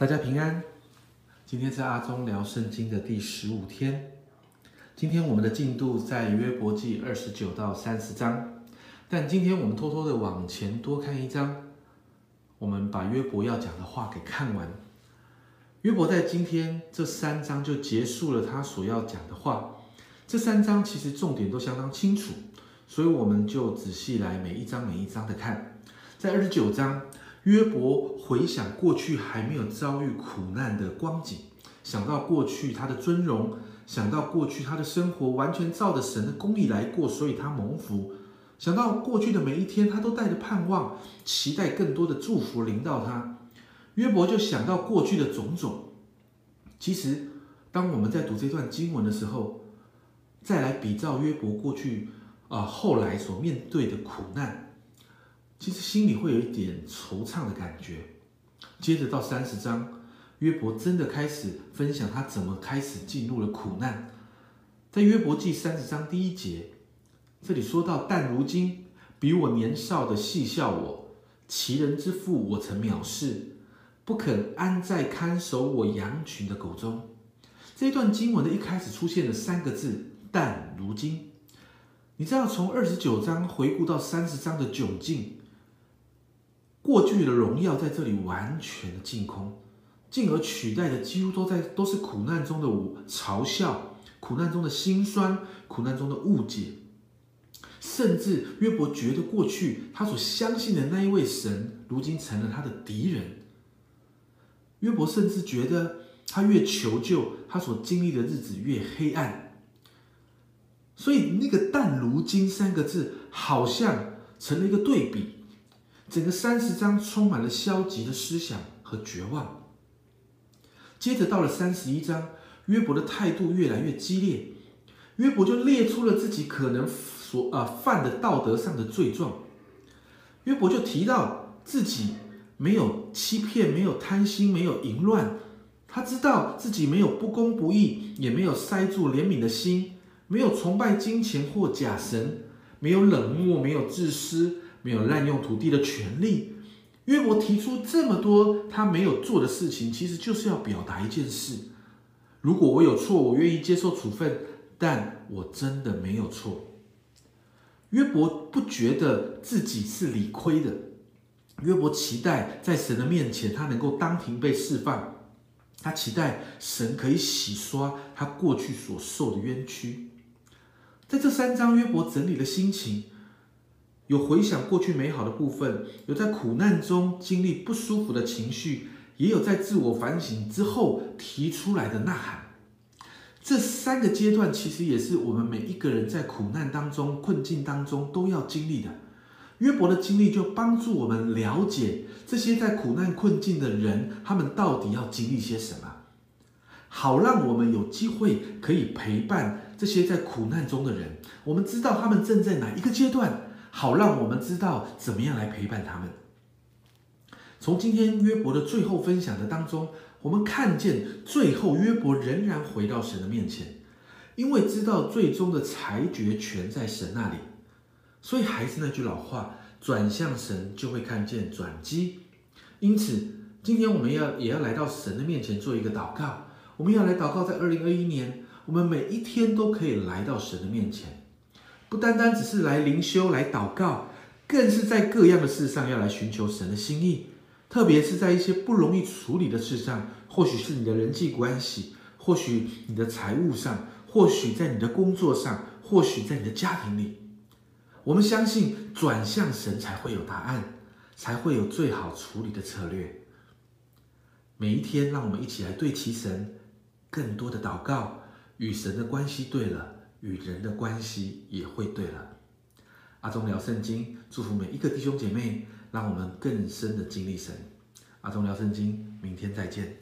大家平安。今天是阿忠聊圣经的第十五天。今天我们的进度在约伯记二十九到三十章，但今天我们偷偷的往前多看一章，我们把约伯要讲的话给看完。约伯在今天这三章就结束了他所要讲的话。这三章其实重点都相当清楚，所以我们就仔细来每一章每一章的看。在二十九章。约伯回想过去还没有遭遇苦难的光景，想到过去他的尊荣，想到过去他的生活完全照着神的公义来过，所以他蒙福；想到过去的每一天，他都带着盼望，期待更多的祝福临到他。约伯就想到过去的种种。其实，当我们在读这段经文的时候，再来比照约伯过去啊后来所面对的苦难。其实心里会有一点惆怅的感觉。接着到三十章，约伯真的开始分享他怎么开始进入了苦难。在约伯记三十章第一节，这里说到：“但如今比我年少的戏笑我，其人之父我曾藐视，不肯安在看守我羊群的狗中。”这一段经文的一开始出现了三个字：“但如今。”你知道，从二十九章回顾到三十章的窘境。过去的荣耀在这里完全的净空，进而取代的几乎都在都是苦难中的我嘲笑、苦难中的辛酸、苦难中的误解，甚至约伯觉得过去他所相信的那一位神，如今成了他的敌人。约伯甚至觉得他越求救，他所经历的日子越黑暗。所以那个“但如今”三个字，好像成了一个对比。整个三十章充满了消极的思想和绝望。接着到了三十一章，约伯的态度越来越激烈，约伯就列出了自己可能所啊犯的道德上的罪状。约伯就提到自己没有欺骗，没有贪心，没有淫乱。他知道自己没有不公不义，也没有塞住怜悯的心，没有崇拜金钱或假神，没有冷漠，没有自私。没有滥用土地的权利。约伯提出这么多他没有做的事情，其实就是要表达一件事：如果我有错，我愿意接受处分，但我真的没有错。约伯不觉得自己是理亏的。约伯期待在神的面前，他能够当庭被释放。他期待神可以洗刷他过去所受的冤屈。在这三章，约伯整理了心情。有回想过去美好的部分，有在苦难中经历不舒服的情绪，也有在自我反省之后提出来的呐喊。这三个阶段其实也是我们每一个人在苦难当中、困境当中都要经历的。约伯的经历就帮助我们了解这些在苦难困境的人，他们到底要经历些什么，好让我们有机会可以陪伴这些在苦难中的人。我们知道他们正在哪一个阶段。好，让我们知道怎么样来陪伴他们。从今天约伯的最后分享的当中，我们看见最后约伯仍然回到神的面前，因为知道最终的裁决权在神那里，所以还是那句老话：转向神就会看见转机。因此，今天我们要也要来到神的面前做一个祷告。我们要来祷告，在二零二一年，我们每一天都可以来到神的面前。不单单只是来灵修、来祷告，更是在各样的事上要来寻求神的心意。特别是在一些不容易处理的事上，或许是你的人际关系，或许你的财务上，或许在你的工作上，或许在你的家庭里。我们相信转向神才会有答案，才会有最好处理的策略。每一天，让我们一起来对齐神，更多的祷告，与神的关系对了。与人的关系也会对了。阿忠聊圣经，祝福每一个弟兄姐妹，让我们更深的经历神。阿忠聊圣经，明天再见。